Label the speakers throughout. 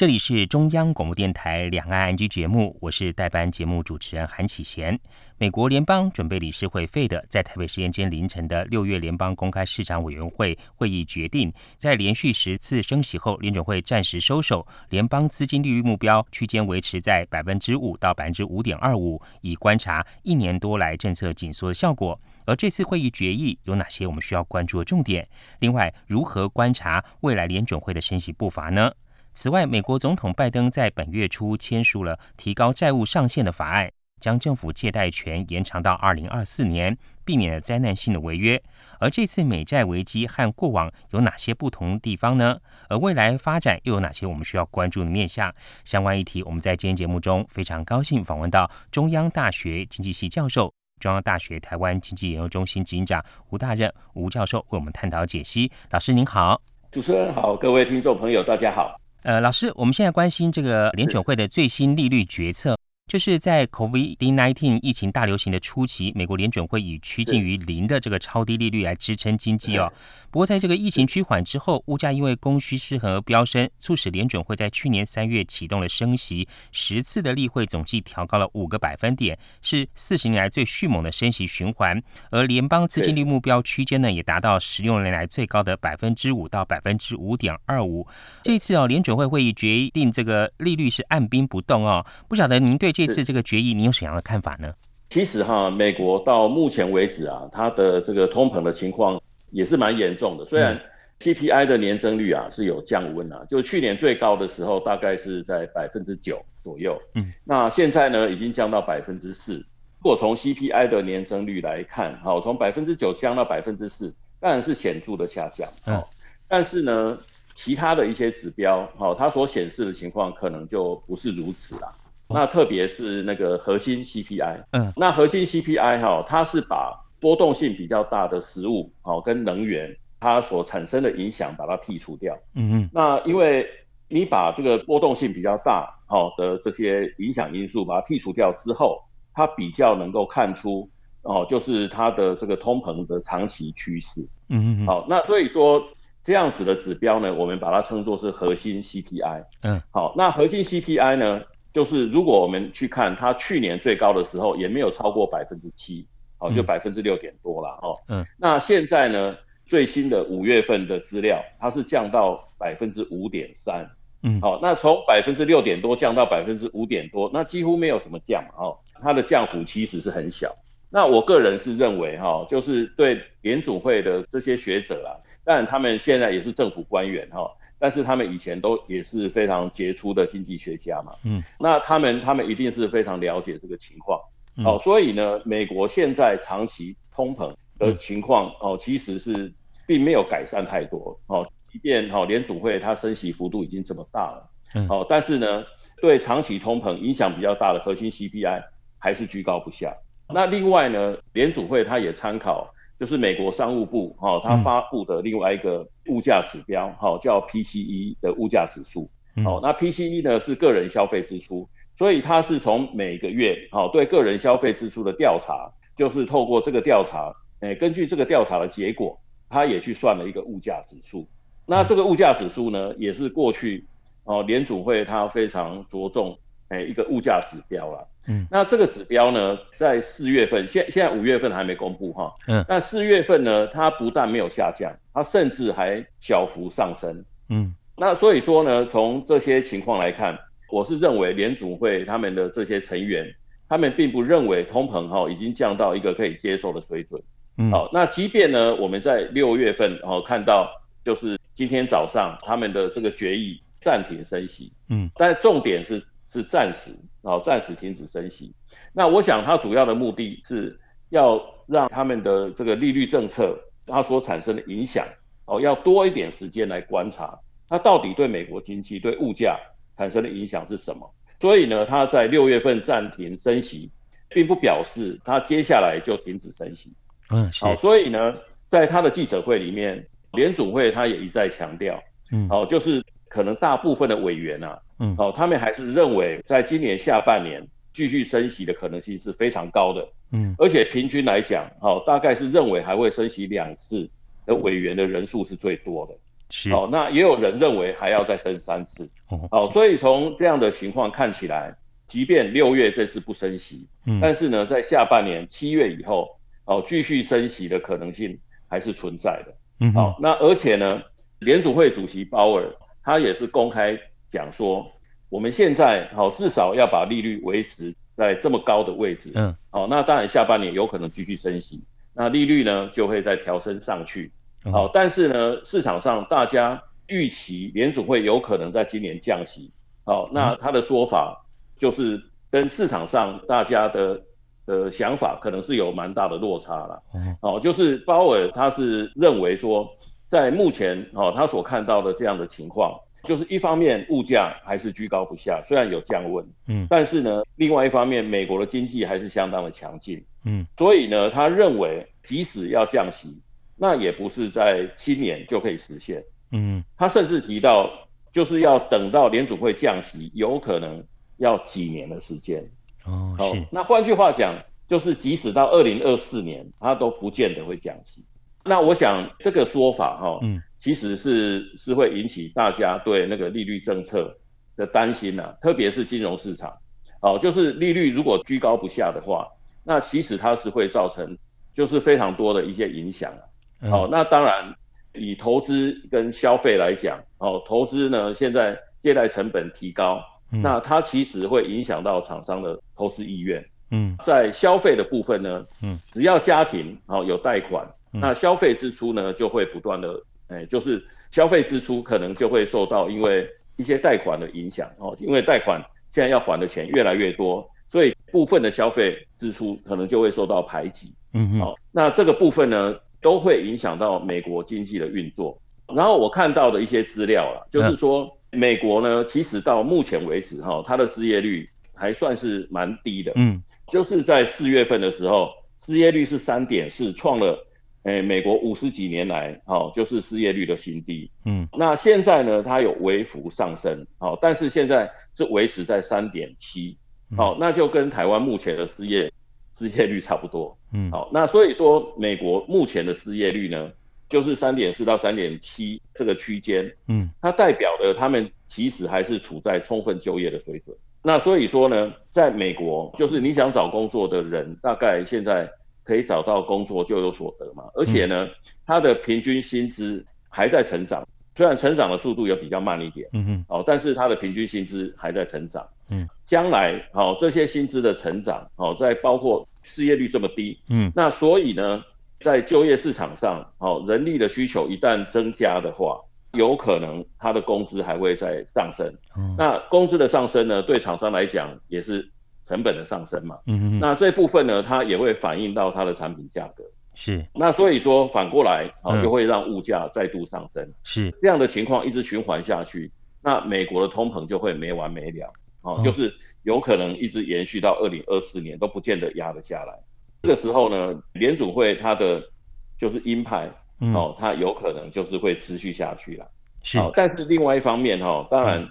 Speaker 1: 这里是中央广播电台两岸 ING 节目，我是代班节目主持人韩启贤。美国联邦准备理事会 Fed 在台北时间今天凌晨的六月联邦公开市场委员会会议决定，在连续十次升息后，联准会暂时收手，联邦资金利率目标区间维持在百分之五到百分之五点二五，以观察一年多来政策紧缩的效果。而这次会议决议有哪些我们需要关注的重点？另外，如何观察未来联准会的升息步伐呢？此外，美国总统拜登在本月初签署了提高债务上限的法案，将政府借贷权延长到二零二四年，避免了灾难性的违约。而这次美债危机和过往有哪些不同地方呢？而未来发展又有哪些我们需要关注的面向？相关议题，我们在今天节目中非常高兴访问到中央大学经济系教授、中央大学台湾经济研究中心执行长吴大任吴教授为我们探讨解析。老师您好，
Speaker 2: 主持人好，各位听众朋友大家好。
Speaker 1: 呃，老师，我们现在关心这个联准会的最新利率决策。就是在 COVID-19 疫情大流行的初期，美国联准会以趋近于零的这个超低利率来支撑经济哦。不过，在这个疫情趋缓之后，物价因为供需失衡而飙升，促使联准会在去年三月启动了升息，十次的例会总计调高了五个百分点，是四十年来最迅猛的升息循环。而联邦资金率目标区间呢，也达到十六年来最高的百分之五到百分之五点二五。这次哦，联准会会议决定这个利率是按兵不动哦。不晓得您对这次这个决议，你有什么样的看法呢？
Speaker 2: 其实哈，美国到目前为止啊，它的这个通膨的情况也是蛮严重的。虽然 CPI 的年增率啊是有降温啊，就去年最高的时候大概是在百分之九左右，嗯，那现在呢已经降到百分之四。如果从 CPI 的年增率来看，好，从百分之九降到百分之四，当然是显著的下降，嗯，但是呢，其他的一些指标，好，它所显示的情况可能就不是如此啦。那特别是那个核心 CPI，嗯，那核心 CPI 哈，它是把波动性比较大的食物，好跟能源它所产生的影响把它剔除掉，嗯嗯，那因为你把这个波动性比较大好的这些影响因素把它剔除掉之后，它比较能够看出哦，就是它的这个通膨的长期趋势，嗯嗯，好，那所以说这样子的指标呢，我们把它称作是核心 CPI，嗯，好，那核心 CPI 呢？就是如果我们去看它去年最高的时候，也没有超过百分之七，哦，就百分之六点多了哦。嗯。那现在呢，最新的五月份的资料，它是降到百分之五点三。嗯。好，那从百分之六点多降到百分之五点多，那几乎没有什么降哦，它的降幅其实是很小。那我个人是认为哈，就是对联准会的这些学者啦，当然他们现在也是政府官员哈。但是他们以前都也是非常杰出的经济学家嘛，嗯，那他们他们一定是非常了解这个情况，嗯、哦，所以呢，美国现在长期通膨的情况，嗯、哦，其实是并没有改善太多，哦，即便哦联储会它升息幅度已经这么大了，嗯，哦，但是呢，对长期通膨影响比较大的核心 CPI 还是居高不下。那另外呢，联储会它也参考。就是美国商务部哈，它发布的另外一个物价指标哈，叫 PCE 的物价指数。好，那 PCE 呢是个人消费支出，所以它是从每个月哈对个人消费支出的调查，就是透过这个调查，诶，根据这个调查的结果，它也去算了一个物价指数。那这个物价指数呢，也是过去哦联储会它非常着重诶一个物价指标了。嗯，那这个指标呢，在四月份，现现在五月份还没公布哈。嗯，那四月份呢，它不但没有下降，它甚至还小幅上升。嗯，那所以说呢，从这些情况来看，我是认为联储会他们的这些成员，他们并不认为通膨哈已经降到一个可以接受的水准。嗯，好，那即便呢，我们在六月份哦看到，就是今天早上他们的这个决议暂停升息。嗯，但重点是。是暂时，然后暂时停止升息。那我想它主要的目的是要让他们的这个利率政策它所产生的影响，哦，要多一点时间来观察它到底对美国经济、对物价产生的影响是什么。所以呢，它在六月份暂停升息，并不表示它接下来就停止升息。嗯，好，所以呢，在他的记者会里面，联准会他也一再强调，嗯，好，就是可能大部分的委员啊，嗯，哦，他们还是认为在今年下半年继续升息的可能性是非常高的，嗯，而且平均来讲，哦，大概是认为还会升息两次的委员的人数是最多的，
Speaker 1: 是，
Speaker 2: 哦，那也有人认为还要再升三次，哦，哦，所以从这样的情况看起来，即便六月这次不升息，嗯，但是呢，在下半年七月以后，哦，继续升息的可能性还是存在的，嗯，好，那而且呢，联储会主席鲍尔他也是公开讲说，我们现在好至少要把利率维持在这么高的位置。嗯，好，那当然下半年有可能继续升息，那利率呢就会再调升上去。好，但是呢市场上大家预期联储会有可能在今年降息。好，那他的说法就是跟市场上大家的的想法可能是有蛮大的落差了。嗯，好，就是鲍尔他是认为说。在目前哦，他所看到的这样的情况，就是一方面物价还是居高不下，虽然有降温，嗯，但是呢，另外一方面美国的经济还是相当的强劲，嗯，所以呢，他认为即使要降息，那也不是在今年就可以实现，嗯，他甚至提到就是要等到联储会降息，有可能要几年的时间，哦，是，那换句话讲，就是即使到二零二四年，他都不见得会降息。那我想这个说法哈，嗯，其实是是会引起大家对那个利率政策的担心呐，特别是金融市场，哦，就是利率如果居高不下的话，那其实它是会造成就是非常多的一些影响，哦，那当然以投资跟消费来讲，哦，投资呢现在借贷成本提高，那它其实会影响到厂商的投资意愿，嗯，在消费的部分呢，嗯，只要家庭哦有贷款。那消费支出呢，就会不断的，哎，就是消费支出可能就会受到因为一些贷款的影响哦，因为贷款现在要还的钱越来越多，所以部分的消费支出可能就会受到排挤，嗯嗯，好，那这个部分呢，都会影响到美国经济的运作。然后我看到的一些资料啊，就是说美国呢，其实到目前为止哈，它的失业率还算是蛮低的，嗯，就是在四月份的时候，失业率是三点四，创了。诶，美国五十几年来，哦，就是失业率的新低。嗯，那现在呢，它有微幅上升，哦，但是现在是维持在三点七，好，那就跟台湾目前的失业失业率差不多。嗯，好，那所以说美国目前的失业率呢，就是三点四到三点七这个区间。嗯，它代表的他们其实还是处在充分就业的水准。那所以说呢，在美国，就是你想找工作的人，大概现在。可以找到工作就有所得嘛，而且呢，他的平均薪资还在成长，虽然成长的速度也比较慢一点，嗯嗯，哦，但是他的平均薪资还在成长，嗯，将来哦这些薪资的成长哦，在包括失业率这么低，嗯，那所以呢，在就业市场上哦，人力的需求一旦增加的话，有可能他的工资还会再上升，嗯，那工资的上升呢，对厂商来讲也是。成本的上升嘛，嗯嗯，那这部分呢，它也会反映到它的产品价格，是。那所以说反过来啊，就会让物价再度上升，是。这样的情况一直循环下去，那美国的通膨就会没完没了，哦，就是有可能一直延续到二零二四年都不见得压得下来。这个时候呢，联储会它的就是鹰派，哦，它有可能就是会持续下去了，是。但是另外一方面哈，当然，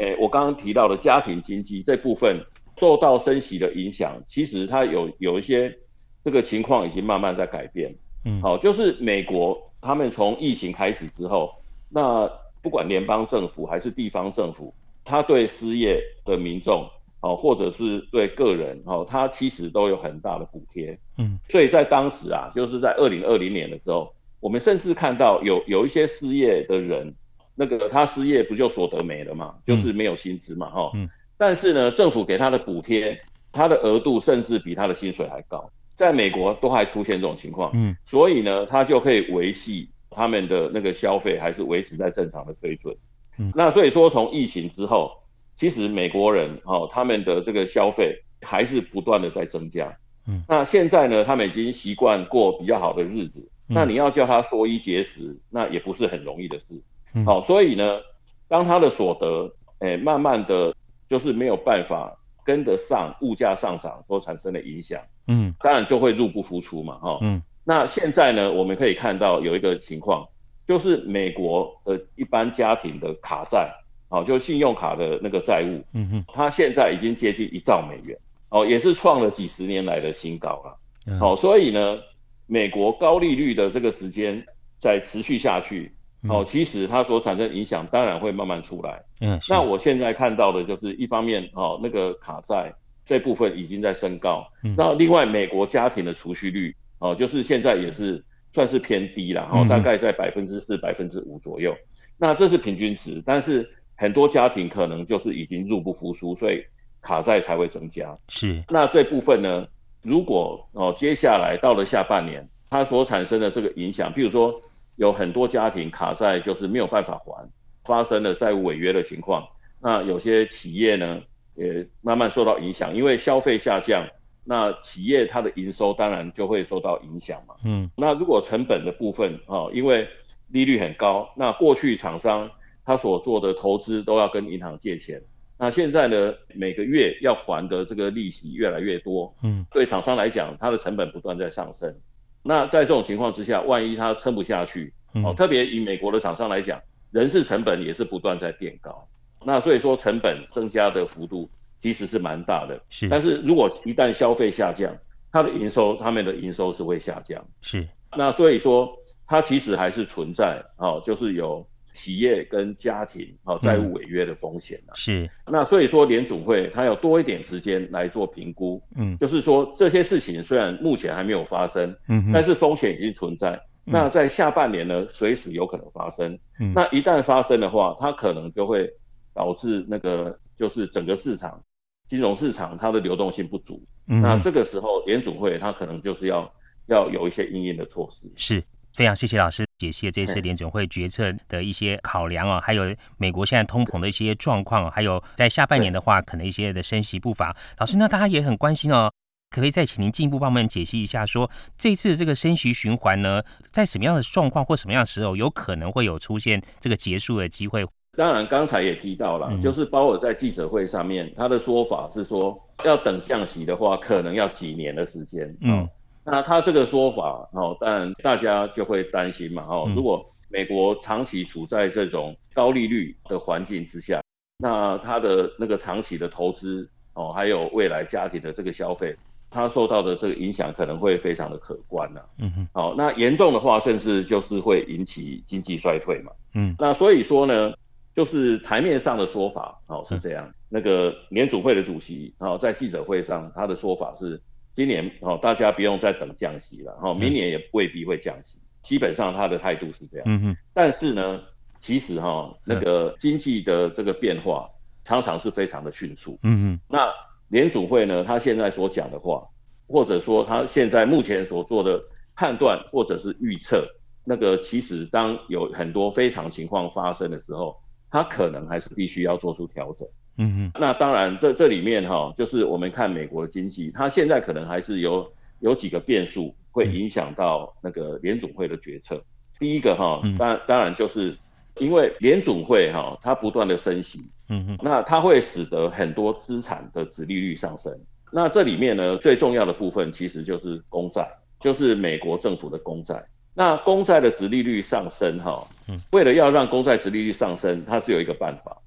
Speaker 2: 诶，我刚刚提到的家庭经济这部分。受到升息的影响，其实它有有一些这个情况已经慢慢在改变。嗯，好，就是美国他们从疫情开始之后，那不管联邦政府还是地方政府，他对失业的民众，哦，或者是对个人，哦，他其实都有很大的补贴。嗯，所以在当时啊，就是在二零二零年的时候，我们甚至看到有有一些失业的人，那个他失业不就所得没了嘛，就是没有薪资嘛，哈。嗯。但是呢，政府给他的补贴，他的额度甚至比他的薪水还高，在美国都还出现这种情况，嗯，所以呢，他就可以维系他们的那个消费还是维持在正常的水准，嗯，那所以说从疫情之后，其实美国人哦，他们的这个消费还是不断的在增加，嗯，那现在呢，他们已经习惯过比较好的日子，嗯，那你要叫他缩衣节食，那也不是很容易的事，嗯，好，所以呢，当他的所得，哎，慢慢的。就是没有办法跟得上物价上涨所产生的影响，嗯，当然就会入不敷出嘛，哈，嗯，那现在呢，我们可以看到有一个情况，就是美国的一般家庭的卡债，哦，就信用卡的那个债务，
Speaker 1: 嗯哼，
Speaker 2: 它现在已经接近一兆美元，哦，也是创了几十年来的新高了。
Speaker 1: 嗯、
Speaker 2: 哦，所以呢，美国高利率的这个时间在持续下去，哦，其实它所产生影响当然会慢慢出来。
Speaker 1: 嗯，
Speaker 2: 那我现在看到的就是一方面，哦，那个卡债这部分已经在升高，嗯，那另外美国家庭的储蓄率，哦，就是现在也是算是偏低了，哦，大概在百分之四、百分之五左右。那这是平均值，但是很多家庭可能就是已经入不敷出，所以卡债才会增加。
Speaker 1: 是，
Speaker 2: 那这部分呢，如果哦接下来到了下半年，它所产生的这个影响，譬如说有很多家庭卡在就是没有办法还，发生了债务违约的情况，那有些企业呢也慢慢受到影响，因为消费下降，那企业它的营收当然就会受到影响嘛。
Speaker 1: 嗯，
Speaker 2: 那如果成本的部分哦，因为利率很高，那过去厂商他所做的投资都要跟银行借钱，那现在呢，每个月要还的这个利息越来越多，
Speaker 1: 嗯，
Speaker 2: 对厂商来讲，它的成本不断在上升。那在这种情况之下，万一它撑不下去，哦，特别以美国的厂商来讲，人事成本也是不断在变高，那所以说成本增加的幅度其实是蛮大的。
Speaker 1: 是，
Speaker 2: 但是如果一旦消费下降，它的营收，他们的营收是会下降。
Speaker 1: 是，
Speaker 2: 那所以说。它其实还是存在哦，就是有企业跟家庭哦债务违约的风险、啊
Speaker 1: 嗯、是，
Speaker 2: 那所以说联储会它有多一点时间来做评估，
Speaker 1: 嗯，
Speaker 2: 就是说这些事情虽然目前还没有发生，
Speaker 1: 嗯，
Speaker 2: 但是风险已经存在。嗯、那在下半年呢，随时有可能发生。
Speaker 1: 嗯，
Speaker 2: 那一旦发生的话，它可能就会导致那个就是整个市场金融市场它的流动性不足。
Speaker 1: 嗯，
Speaker 2: 那这个时候联储会它可能就是要要有一些应应的措施。
Speaker 1: 是。非常谢谢老师解析这次联准会决策的一些考量啊，还有美国现在通膨的一些状况，还有在下半年的话，可能一些的升息步伐。老师，那大家也很关心哦，可不可以再请您进一步帮我们解析一下说，说这次这个升息循环呢，在什么样的状况或什么样的时候，有可能会有出现这个结束的机会？
Speaker 2: 当然，刚才也提到了，
Speaker 1: 嗯、
Speaker 2: 就是鲍尔在记者会上面他的说法是说，要等降息的话，可能要几年的时间。
Speaker 1: 嗯。
Speaker 2: 那他这个说法，哦，但大家就会担心嘛，哦，如果美国长期处在这种高利率的环境之下，那他的那个长期的投资，哦，还有未来家庭的这个消费，他受到的这个影响可能会非常的可观呐。
Speaker 1: 嗯哼。
Speaker 2: 好，那严重的话，甚至就是会引起经济衰退嘛。
Speaker 1: 嗯。
Speaker 2: 那所以说呢，就是台面上的说法，哦，是这样。那个联储会的主席，哦，在记者会上，他的说法是。今年哦，大家不用再等降息了，哦，明年也未必会降息，基本上他的态度是这样。
Speaker 1: 嗯哼。
Speaker 2: 但是呢，其实哈，那个经济的这个变化常常是非常的迅速。
Speaker 1: 嗯嗯。
Speaker 2: 那联储会呢，他现在所讲的话，或者说他现在目前所做的判断或者是预测，那个其实当有很多非常情况发生的时候，他可能还是必须要做出调整。
Speaker 1: 嗯嗯，
Speaker 2: 那当然这，这这里面哈，就是我们看美国的经济，它现在可能还是有有几个变数会影响到那个联总会的决策。第一个哈，当当然就是因为联总会哈，它不断的升息，
Speaker 1: 嗯嗯，
Speaker 2: 那它会使得很多资产的殖利率上升。那这里面呢，最重要的部分其实就是公债，就是美国政府的公债。那公债的殖利率上升哈，为了要让公债殖利率上升，它是有一个办法。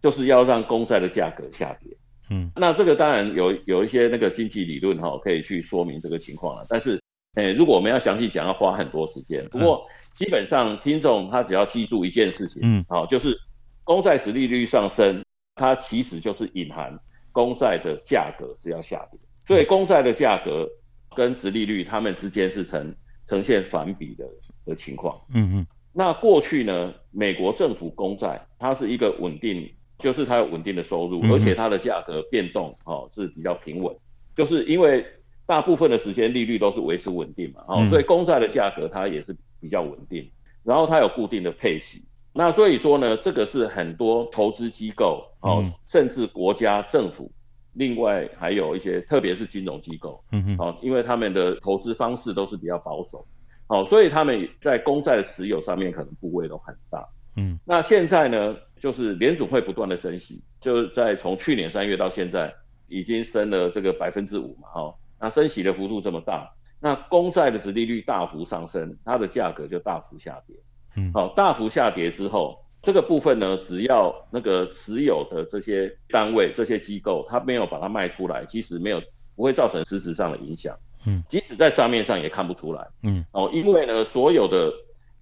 Speaker 2: 就是要让公债的价格下跌，
Speaker 1: 嗯，
Speaker 2: 那这个当然有有一些那个经济理论哈，可以去说明这个情况了。但是，诶，如果我们要详细讲，要花很多时间。不过，基本上听众他只要记住一件事情，
Speaker 1: 嗯，
Speaker 2: 好，就是公债殖利率上升，它其实就是隐含公债的价格是要下跌，所以公债的价格跟殖利率它们之间是呈呈现反比的的情况。
Speaker 1: 嗯嗯，
Speaker 2: 那过去呢，美国政府公债它是一个稳定。就是它有稳定的收入，而且它的价格变动哦是比较平稳，就是因为大部分的时间利率都是维持稳定嘛，哦，所以公债的价格它也是比较稳定，然后它有固定的配息，那所以说呢，这个是很多投资机构哦，甚至国家政府，另外还有一些特别是金融机构，
Speaker 1: 嗯
Speaker 2: 哦，因为他们的投资方式都是比较保守，哦，所以他们在公债的持有上面可能部位都很大，
Speaker 1: 嗯，
Speaker 2: 那现在呢？就是联准会不断的升息，就在从去年三月到现在，已经升了这个百分之五嘛，哈，那升息的幅度这么大，那公债的殖利率大幅上升，它的价格就大幅下跌，
Speaker 1: 嗯，
Speaker 2: 好，大幅下跌之后，这个部分呢，只要那个持有的这些单位、这些机构，它没有把它卖出来，其实没有不会造成实质上的影响。嗯，即使在账面上也看不出来。嗯，哦，因为呢，所有的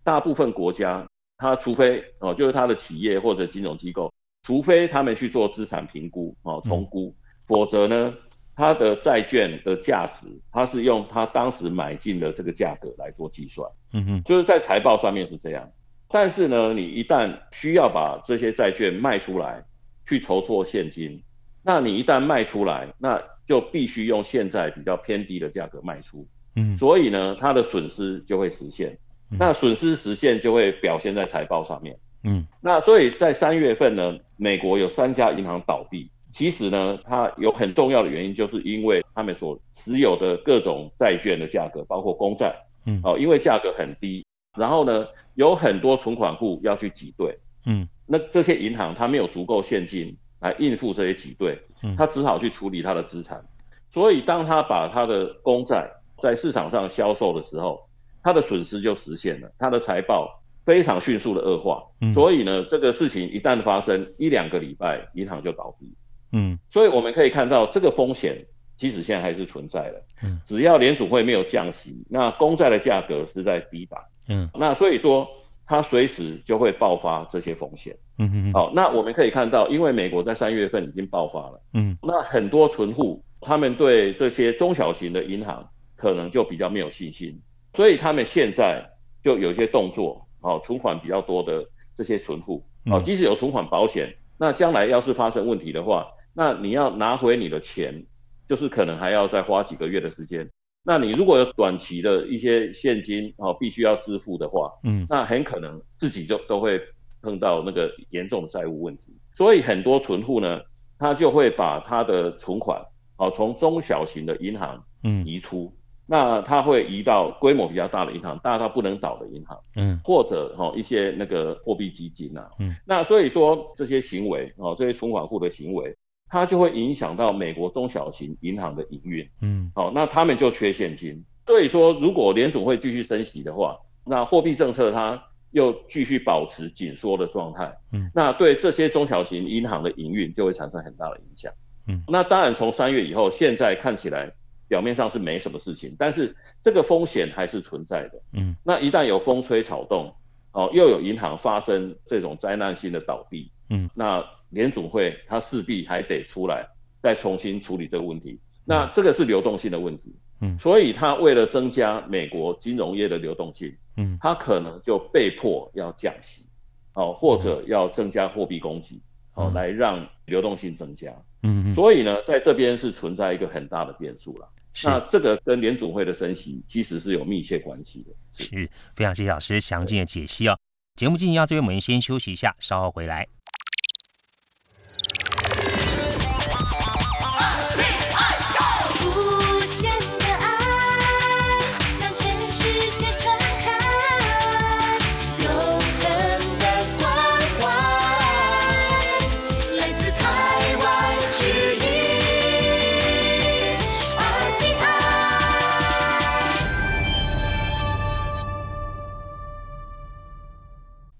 Speaker 2: 大部分国家，它除非哦，就是他的企业或者金融机构，除非他们去做资产评估哦，重估，嗯、否则呢，他的债券的价值，他是用他当时买进的这个价格来做计算。嗯哼，就是在财报上面是这样。但是呢，你一旦需要把这些债券卖出来，去筹措现金，那你一旦卖出来，那就必须用现在比较偏低的价格卖出。嗯，所以呢，它的损失就会实现。嗯，那损失实现就会表现在财报上面。嗯，那所以在三月份呢，美国有三家银行倒闭。其实呢，它有很重要的原因，就是因为他们所持有的各种债券的价格，包括公债，嗯，哦，因为价格很低。然后呢，有很多存款户要去挤兑，嗯，那这些银行它没有足够现金来应付这些挤兑，嗯，它只好去处理它的资产，所以当它把它的公债在市场上销售的时候，它的损失就实现了，它的财报非常迅速的恶化，嗯，所以呢，这个事情一旦发生一两个礼拜，银行就倒闭，嗯，所以我们可以看到这个风险其实现在还是存在的，嗯，只要联储会没有降息，那公债的价格是在低档。嗯，那所以说它随时就会爆发这些风险。嗯嗯，好，那我们可以看到，因为美国在三月份已经爆发了。嗯，那很多存户他们对这些中小型的银行可能就比较没有信心，所以他们现在就有一些动作。哦，存款比较多的这些存户，哦，即使有存款保险，那将来要是发生问题的话，那你要拿回你的钱，就是可能还要再花几个月的时间。那你如果有短期的一些现金哦，必须要支付的话，嗯，那很可能自己就都会碰到那个严重的债务问题。所以很多存户呢，他就会把他的存款哦从中小型的银行嗯移出，嗯，那它会移到规模比较大的银行，大到不能倒的银行，嗯，或者哦一些那个货币基金呐，嗯，那所以说这些行为哦，这些存款户的行为。它就会影响到美国中小型银行的营运，嗯，好，那他们就缺现金，所以说如果联准会继续升息的话，那货币政策它又继续保持紧缩的状态，嗯，那对这些中小型银行的营运就会产生很大的影响，嗯，那当然从三月以后，现在看起来表面上是没什么事情，但是这个风险还是存在的，嗯，那一旦有风吹草动，哦，又有银行发生这种灾难性的倒闭，嗯，那。联总会它势必还得出来再重新处理这个问题，那这个是流动性的问题，嗯，所以它为了增加美国金融业的流动性，嗯，它可能就被迫要降息，哦，或者要增加货币供给，哦，来让流动性增加，嗯，所以呢，在这边是存在一个很大的变数了，那这个跟联总会的升息其实是有密切关系的，是，
Speaker 1: 是非常谢谢老师详尽的解析哦。节目进行到这边，我们先休息一下，稍后回来。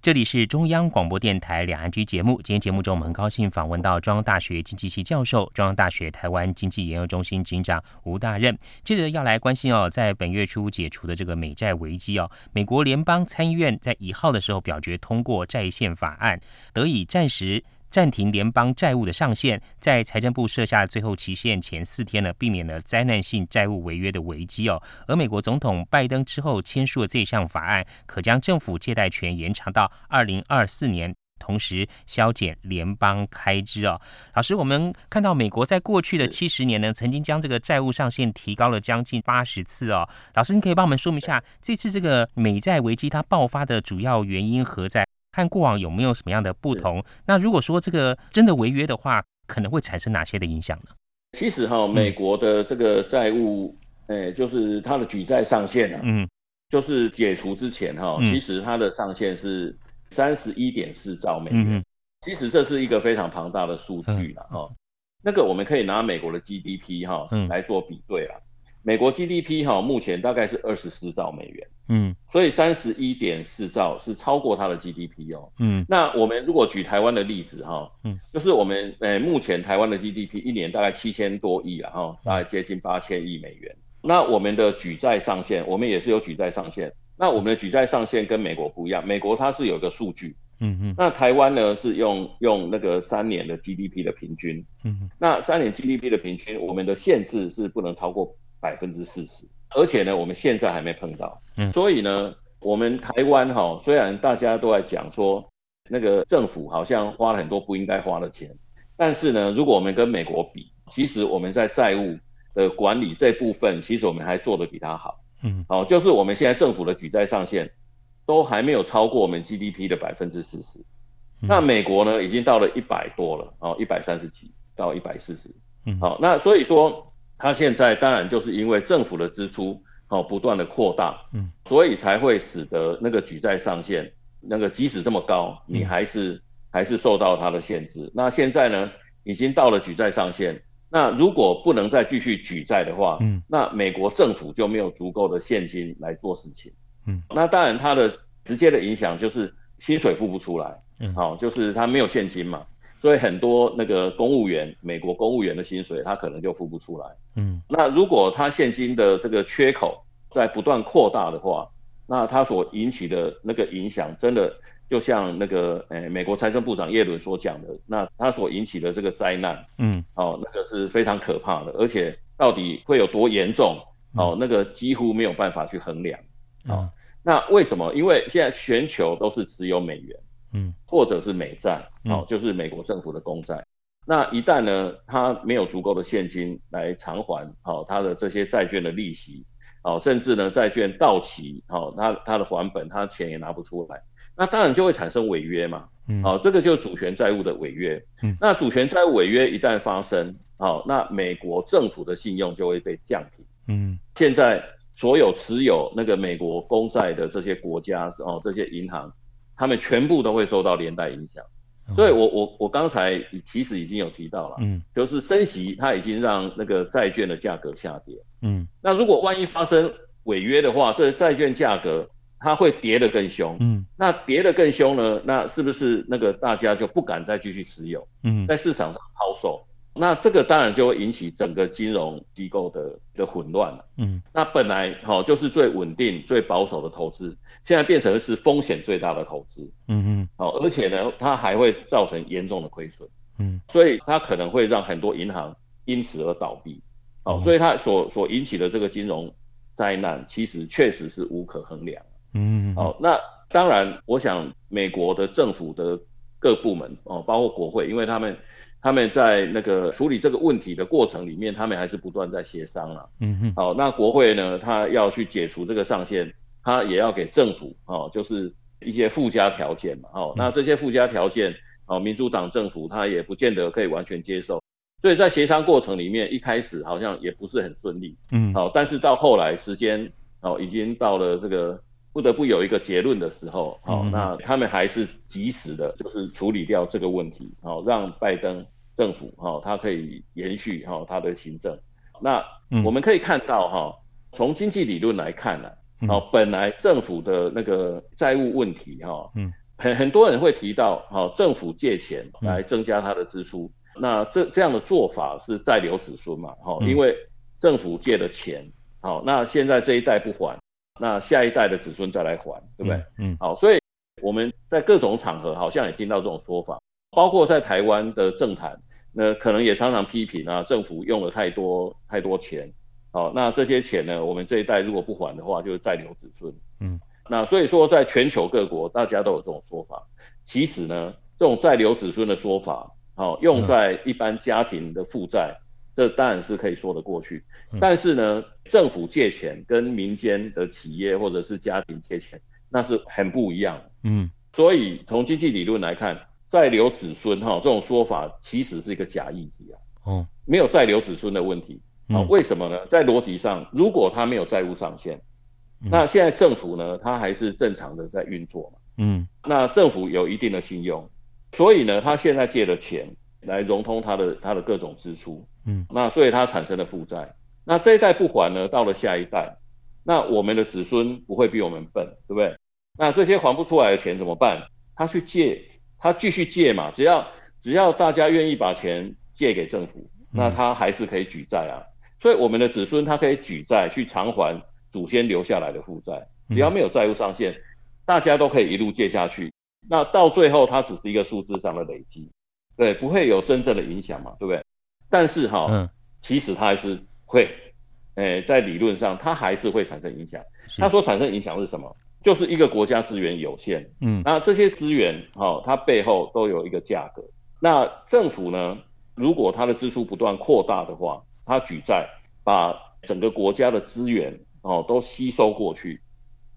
Speaker 1: 这里是中央广播电台两岸居节目。今天节目中，我们很高兴访问到中央大学经济系教授、中央大学台湾经济研究中心警长吴大任。接着要来关心哦，在本月初解除的这个美债危机哦，美国联邦参议院在一号的时候表决通过债券法案，得以暂时。暂停联邦债务的上限，在财政部设下最后期限前四天呢，避免了灾难性债务违约的危机哦。而美国总统拜登之后签署的这项法案，可将政府借贷权延长到二零二四年，同时削减联邦开支哦。老师，我们看到美国在过去的七十年呢，曾经将这个债务上限提高了将近八十次哦。老师，你可以帮我们说明一下，这次这个美债危机它爆发的主要原因何在？看过往有没有什么样的不同？那如果说这个真的违约的话，可能会产生哪些的影响呢？
Speaker 2: 其实哈，美国的这个债务，哎、嗯欸，就是它的举债上限啊，嗯，就是解除之前哈，其实它的上限是三十一点四兆美元。嗯，其实这是一个非常庞大的数据了哈。那个我们可以拿美国的 GDP 哈来做比对啦。美国 GDP 哈目前大概是二十四兆美元，
Speaker 1: 嗯，
Speaker 2: 所以三十一点四兆是超过它的 GDP 哦，
Speaker 1: 嗯，
Speaker 2: 那我们如果举台湾的例子哈，嗯，就是我们呃目前台湾的 GDP 一年大概七千多亿啊哈，大概接近八千亿美元，那我们的举债上限，我们也是有举债上限，那我们的举债上限跟美国不一样，美国它是有个数据。
Speaker 1: 嗯嗯，
Speaker 2: 那台湾呢是用用那个三年的 GDP 的平均，嗯哼，那三年 GDP 的平均，我们的限制是不能超过百分之四十，而且呢，我们现在还没碰到，嗯，所以呢，我们台湾哈，虽然大家都在讲说那个政府好像花了很多不应该花的钱，但是呢，如果我们跟美国比，其实我们在债务的管理这部分，其实我们还做得比他好，嗯，好，就是我们现在政府的举债上限。都还没有超过我们 GDP 的百分之四十，那美国呢，已经到了一百多了，哦，一百三十几到一百四十，嗯，好，那所以说，它现在当然就是因为政府的支出，哦，不断的扩大，嗯，所以才会使得那个举债上限，那个即使这么高，你还是还是受到它的限制。那现在呢，已经到了举债上限，那如果不能再继续举债的话，嗯，那美国政府就没有足够的现金来做事情。嗯，那当然，它的直接的影响就是薪水付不出来，嗯，好，就是它没有现金嘛，所以很多那个公务员，美国公务员的薪水他可能就付不出来，嗯，那如果他现金的这个缺口在不断扩大的话，那他所引起的那个影响，真的就像那个诶美国财政部长耶伦所讲的，那他所引起的这个灾难，嗯，哦，那个是非常可怕的，而且到底会有多严重，哦，那个几乎没有办法去衡量。啊、哦，那为什么？因为现在全球都是持有美元，嗯，或者是美债，哦，就是美国政府的公债。嗯、那一旦呢，它没有足够的现金来偿还，哦，它的这些债券的利息，哦，甚至呢，债券到期，哦，它它的还本，它钱也拿不出来，那当然就会产生违约嘛，嗯，哦，这个就是主权债务的违约，嗯，那主权债务违约一旦发生，哦，那美国政府的信用就会被降平，嗯，现在。所有持有那个美国公债的这些国家哦，这些银行，他们全部都会受到连带影响。所以我我我刚才其实已经有提到了，嗯，就是升息它已经让那个债券的价格下跌，嗯，那如果万一发生违约的话，这债券价格它会跌得更凶，嗯，那跌得更凶呢，那是不是那个大家就不敢再继续持有，嗯，在市场上抛售？那这个当然就会引起整个金融机构的的混乱了。嗯，那本来哈就是最稳定、最保守的投资，现在变成是风险最大的投资。嗯嗯，好，而且呢，它还会造成严重的亏损。嗯，所以它可能会让很多银行因此而倒闭。哦，所以它所所引起的这个金融灾难，其实确实是无可衡量。嗯，好，那当然，我想美国的政府的各部门哦，包括国会，因为他们。他们在那个处理这个问题的过程里面，他们还是不断在协商了。嗯哼。好，那国会呢，他要去解除这个上限，他也要给政府哦，就是一些附加条件嘛。哦，那这些附加条件，哦，民主党政府他也不见得可以完全接受。所以在协商过程里面，一开始好像也不是很顺利。嗯。好，但是到后来时间哦，已经到了这个不得不有一个结论的时候，哦，那他们还是及时的，就是处理掉这个问题，哦，让拜登。政府哈，它可以延续哈它的行政。那我们可以看到哈，从经济理论来看呢，哦，本来政府的那个债务问题哈，嗯，很很多人会提到哈，政府借钱来增加它的支出，那这这样的做法是在留子孙嘛，哈，因为政府借的钱，好，那现在这一代不还，那下一代的子孙再来还，对不对？嗯，好，所以我们在各种场合好像也听到这种说法，包括在台湾的政坛。那可能也常常批评啊，政府用了太多太多钱，好，那这些钱呢，我们这一代如果不还的话，就是再留子孙。嗯，那所以说，在全球各国，大家都有这种说法。其实呢，这种再留子孙的说法，好，用在一般家庭的负债，这当然是可以说得过去。但是呢，政府借钱跟民间的企业或者是家庭借钱，那是很不一样。嗯，所以从经济理论来看。再留子孙哈，这种说法其实是一个假议题啊。哦，没有再留子孙的问题啊？为什么呢？在逻辑上，如果他没有债务上限，那现在政府呢，他还是正常的在运作嘛。嗯，那政府有一定的信用，所以呢，他现在借了钱来融通他的他的各种支出。嗯，那所以他产生了负债。那这一代不还呢，到了下一代，那我们的子孙不会比我们笨，对不对？那这些还不出来的钱怎么办？他去借，他继续借嘛，只要只要大家愿意把钱借给政府，那他还是可以举债啊。所以我们的子孙他可以举债去偿还祖先留下来的负债，只要没有债务上限，大家都可以一路借下去。那到最后，它只是一个数字上的累积，对，不会有真正的影响嘛，对不对？但是哈，嗯，其实它还是会，诶，在理论上，它还是会产生影响。它所产生影响是什么？就是一个国家资源有限，嗯，那这些资源哈，它背后都有一个价格。那政府呢，如果它的支出不断扩大的话，它举债把整个国家的资源哦都吸收过去，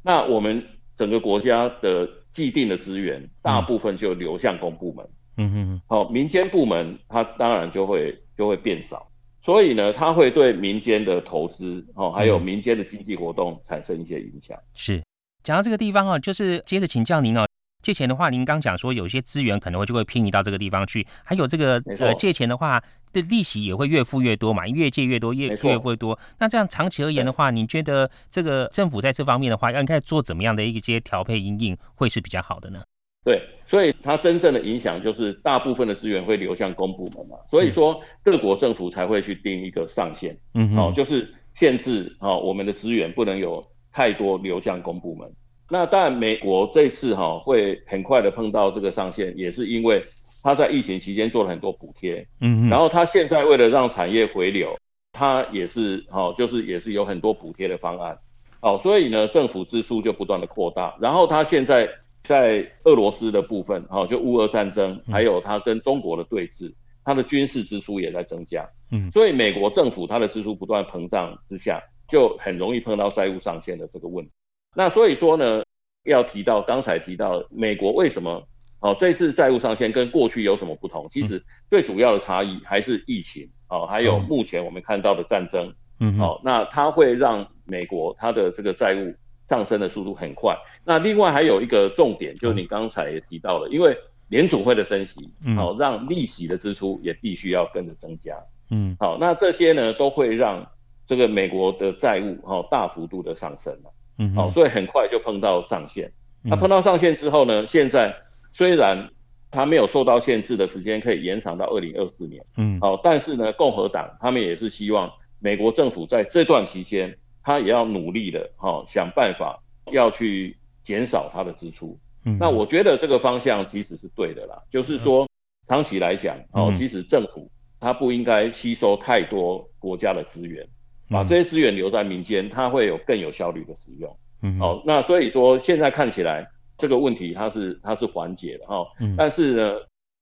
Speaker 2: 那我们整个国家的既定的资源大部分就流向公部门，嗯嗯，好，民间部门它当然就会就会变少，所以呢，它会对民间的投资哦还有民间的经济活动产生一些影响。
Speaker 1: 是，讲到这个地方哦，就是接着请教您哦。借钱的话，您刚讲说有些资源可能会就会偏移到这个地方去，还有这个呃借钱的话的利息也会越付越多嘛，越借越多，越越付越多。那这样长期而言的话，您觉得这个政府在这方面的话，应该做怎么样的一些调配应应会是比较好的呢？
Speaker 2: 对，所以它真正的影响就是大部分的资源会流向公部门嘛，所以说各国政府才会去定一个上限，嗯，哦，就是限制哦我们的资源不能有太多流向公部门。那当然，美国这次哈会很快的碰到这个上限，也是因为他在疫情期间做了很多补贴，嗯，然后他现在为了让产业回流，他也是哈，就是也是有很多补贴的方案，哦，所以呢，政府支出就不断的扩大，然后他现在在俄罗斯的部分，哈，就乌俄战争，还有他跟中国的对峙，他的军事支出也在增加，嗯，所以美国政府它的支出不断膨胀之下，就很容易碰到债务上限的这个问题。那所以说呢，要提到刚才提到美国为什么哦这次债务上限跟过去有什么不同？其实最主要的差异还是疫情哦，还有目前我们看到的战争，嗯，哦，那它会让美国它的这个债务上升的速度很快。那另外还有一个重点，就是你刚才也提到了，因为联储会的升息，哦，让利息的支出也必须要跟着增加，嗯，好，那这些呢都会让这个美国的债务哦大幅度的上升了。嗯，好，所以很快就碰到上限。那碰到上限之后呢，现在虽然它没有受到限制的时间可以延长到二零二四年，嗯，好，但是呢，共和党他们也是希望美国政府在这段期间，他也要努力的，哈，想办法要去减少它的支出。嗯，那我觉得这个方向其实是对的啦，就是说长期来讲，哦，其实政府它不应该吸收太多国家的资源。把这些资源留在民间，它会有更有效率的使用。嗯，好，那所以说现在看起来这个问题它是它是缓解了哈，嗯，但是呢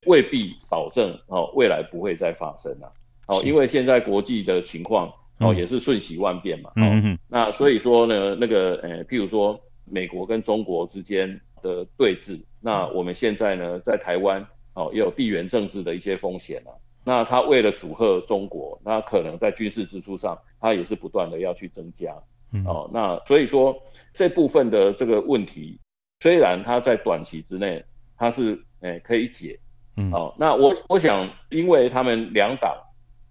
Speaker 2: 未必保证哦未来不会再发生了。哦，因为现在国际的情况哦也是瞬息万变嘛。嗯嗯。那所以说呢那个呃譬如说美国跟中国之间的对峙，那我们现在呢在台湾哦也有地缘政治的一些风险啊。那他为了阻吓中国，那可能在军事支出上，他也是不断的要去增加。嗯、哦，那所以说这部分的这个问题，虽然他在短期之内他是诶、欸、可以解。嗯，哦，那我我想，因为他们两党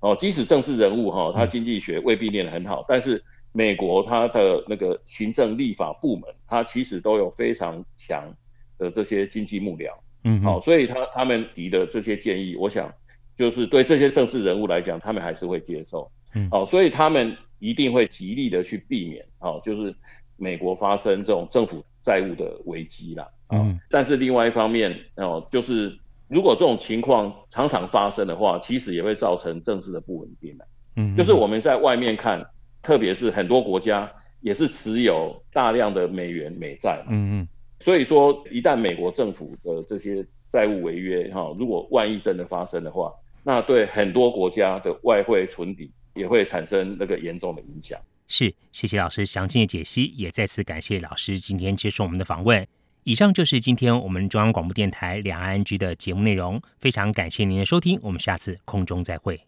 Speaker 2: 哦，即使政治人物哈、哦，他经济学未必念得很好，嗯、但是美国他的那个行政立法部门，他其实都有非常强的这些经济幕僚。嗯，好、哦，所以他他们提的这些建议，我想。就是对这些政治人物来讲，他们还是会接受，嗯，哦，所以他们一定会极力的去避免，哦，就是美国发生这种政府债务的危机啦，嗯，但是另外一方面，哦，就是如果这种情况常常发生的话，其实也会造成政治的不稳定的，嗯，就是我们在外面看，特别是很多国家也是持有大量的美元美债，嗯嗯，所以说一旦美国政府的这些债务违约，哈，如果万一真的发生的话，那对很多国家的外汇存底也会产生那个严重的影响。
Speaker 1: 是，谢谢老师详尽的解析，也再次感谢老师今天接受我们的访问。以上就是今天我们中央广播电台两岸 ING 的节目内容，非常感谢您的收听，我们下次空中再会。